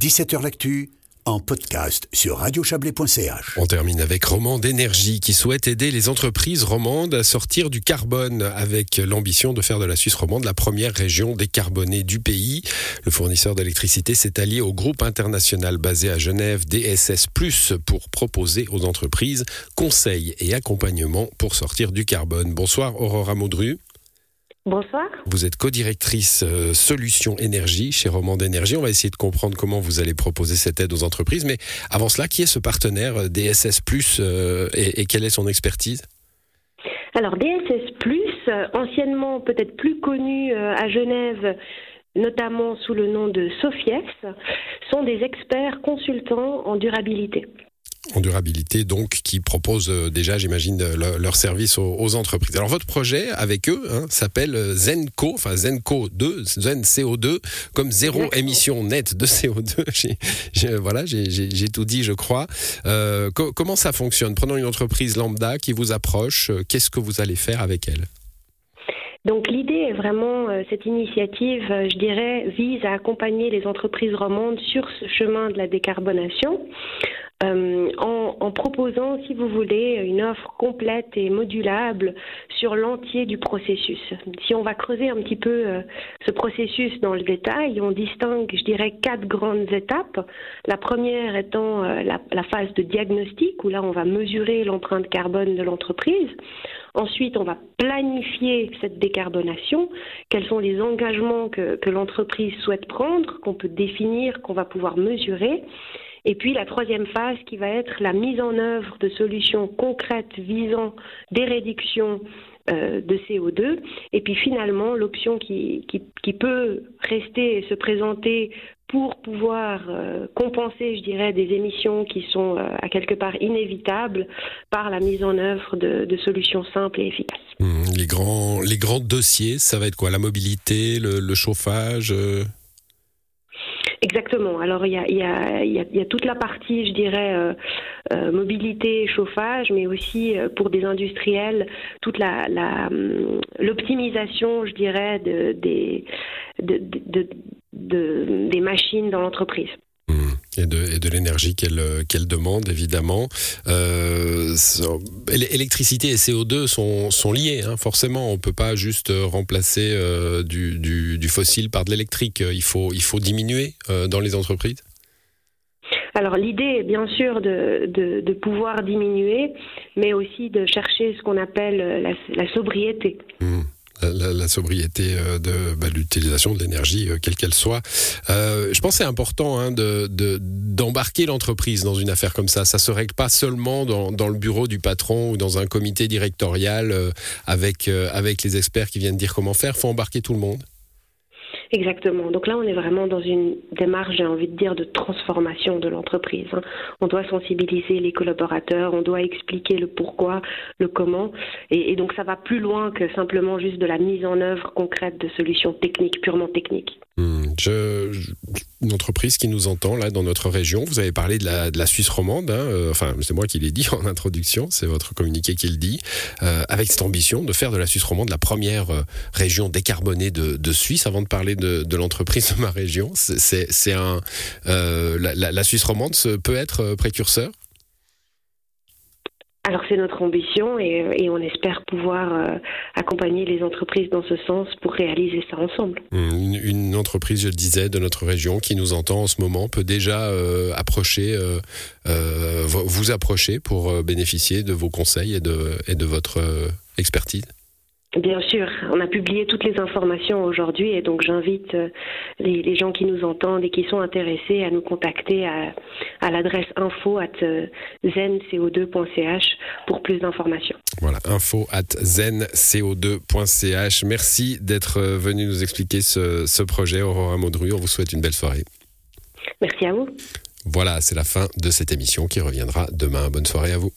17h L'actu en podcast sur radiochablais.ch. On termine avec Romande Énergie qui souhaite aider les entreprises romandes à sortir du carbone avec l'ambition de faire de la Suisse romande la première région décarbonée du pays. Le fournisseur d'électricité s'est allié au groupe international basé à Genève DSS pour proposer aux entreprises conseils et accompagnement pour sortir du carbone. Bonsoir Aurora Maudru. Bonsoir. Vous êtes co-directrice euh, Solutions Énergie chez Romande Énergie. On va essayer de comprendre comment vous allez proposer cette aide aux entreprises. Mais avant cela, qui est ce partenaire euh, DSS Plus euh, et, et, quelle est son expertise? Alors DSS Plus, anciennement peut-être plus connu à Genève notamment sous le nom de Sofies, sont des experts consultants en durabilité en durabilité, donc, qui proposent euh, déjà, j'imagine, leur, leur service aux, entreprises. Alors, votre projet avec eux hein, s'appelle Zenco, enfin Zenco 2, Zen CO2, comme zéro émission nette de CO2. voilà, j'ai tout dit, je crois. Euh, comment ça fonctionne? Prenons une entreprise lambda qui vous approche, euh, qu'est-ce que vous allez faire avec elle? Donc l'idée est vraiment, cette initiative, je dirais, vise à accompagner les entreprises romandes sur ce chemin de la décarbonation euh, en, en, proposant, si vous voulez, une offre complète et modulable sur l'entier du processus. Si on va creuser un petit peu euh, ce processus dans le détail, on distingue, je dirais, quatre grandes étapes. La première étant euh, la, la, phase de diagnostic, où là, on va mesurer l'empreinte carbone de l'entreprise. Ensuite, on va planifier cette décarbonation. Quels sont les engagements que, que l'entreprise souhaite prendre, qu'on peut définir, qu'on va pouvoir mesurer. Et puis la troisième phase qui va être la mise en œuvre de solutions concrètes visant des réductions euh, de CO2. Et puis finalement, l'option qui, qui, peut rester et se présenter pour pouvoir euh, compenser, je dirais, des émissions qui sont euh, à quelque part inévitables par la mise en œuvre de, solutions simples et efficaces. Mmh, les, grands, les grands dossiers, ça va être quoi? La mobilité, le chauffage Exactement. Alors il y a, y, a, y, a, toute la partie, je dirais, euh, euh, mobilité, chauffage, mais aussi euh, pour des industriels, toute la, hum, l'optimisation, je dirais, de, de, de, des machines dans l'entreprise. Et de, l'énergie qu'elle qu'elle demande, évidemment. Euh, électricité et CO2 sont, sont liés, hein, forcément. On ne peut pas juste remplacer euh, du, du, du, fossile par de l'électrique. Il faut, il faut diminuer euh, dans les entreprises alors l'idée est bien sûr de, de, de, pouvoir diminuer, mais aussi de chercher ce qu'on appelle la, la sobriété. Mmh la, sobriété euh, de bah, l'utilisation de l'énergie, euh, quelle qu'elle soit. Euh, je pense que c'est important hein, de, d'embarquer l'entreprise dans une affaire comme ça. Ça se règle pas seulement dans, le bureau du patron ou dans un comité directorial avec, avec les experts qui viennent dire comment faire. Il faut embarquer tout le monde. Exactement. Donc là, on est vraiment dans une démarche, j'ai envie de dire, de transformation de l'entreprise. Hein. On doit sensibiliser les collaborateurs, on doit expliquer le pourquoi, le comment. Et, donc ça va plus loin que simplement juste de la mise en œuvre concrète de solutions techniques, purement techniques. Je, une entreprise qui nous entend là dans notre région, vous avez parlé de la, de la Suisse romande, hein, euh, enfin c'est moi qui l'ai dit en introduction, c'est votre communiqué qui le dit, euh, avec cette ambition de faire de la Suisse romande la première euh, région décarbonée de, de, Suisse. Avant de parler de, de l'entreprise de ma région, c'est un euh, la, Suisse romande peut être euh, précurseur? Alors c'est notre ambition et, et, on espère pouvoir euh, accompagner les entreprises dans ce sens pour réaliser ça ensemble. Une, une, entreprise, je disais, de notre région qui nous entend en ce moment peut déjà euh, approcher, euh, euh vous approcher pour euh, bénéficier de vos conseils et de, et de votre euh, expertise. Bien sûr, on a publié toutes les informations aujourd'hui et donc j'invite les, les, gens qui nous entendent et qui sont intéressés à nous contacter à, à l'adresse info at zenco2.ch pour plus d'informations. Voilà, info at zenco2.ch. Merci d'être venu nous expliquer ce, ce projet, Aurora Maudru. On vous souhaite une belle soirée. Merci à vous. Voilà, c'est la fin de cette émission qui reviendra demain. Bonne soirée à vous.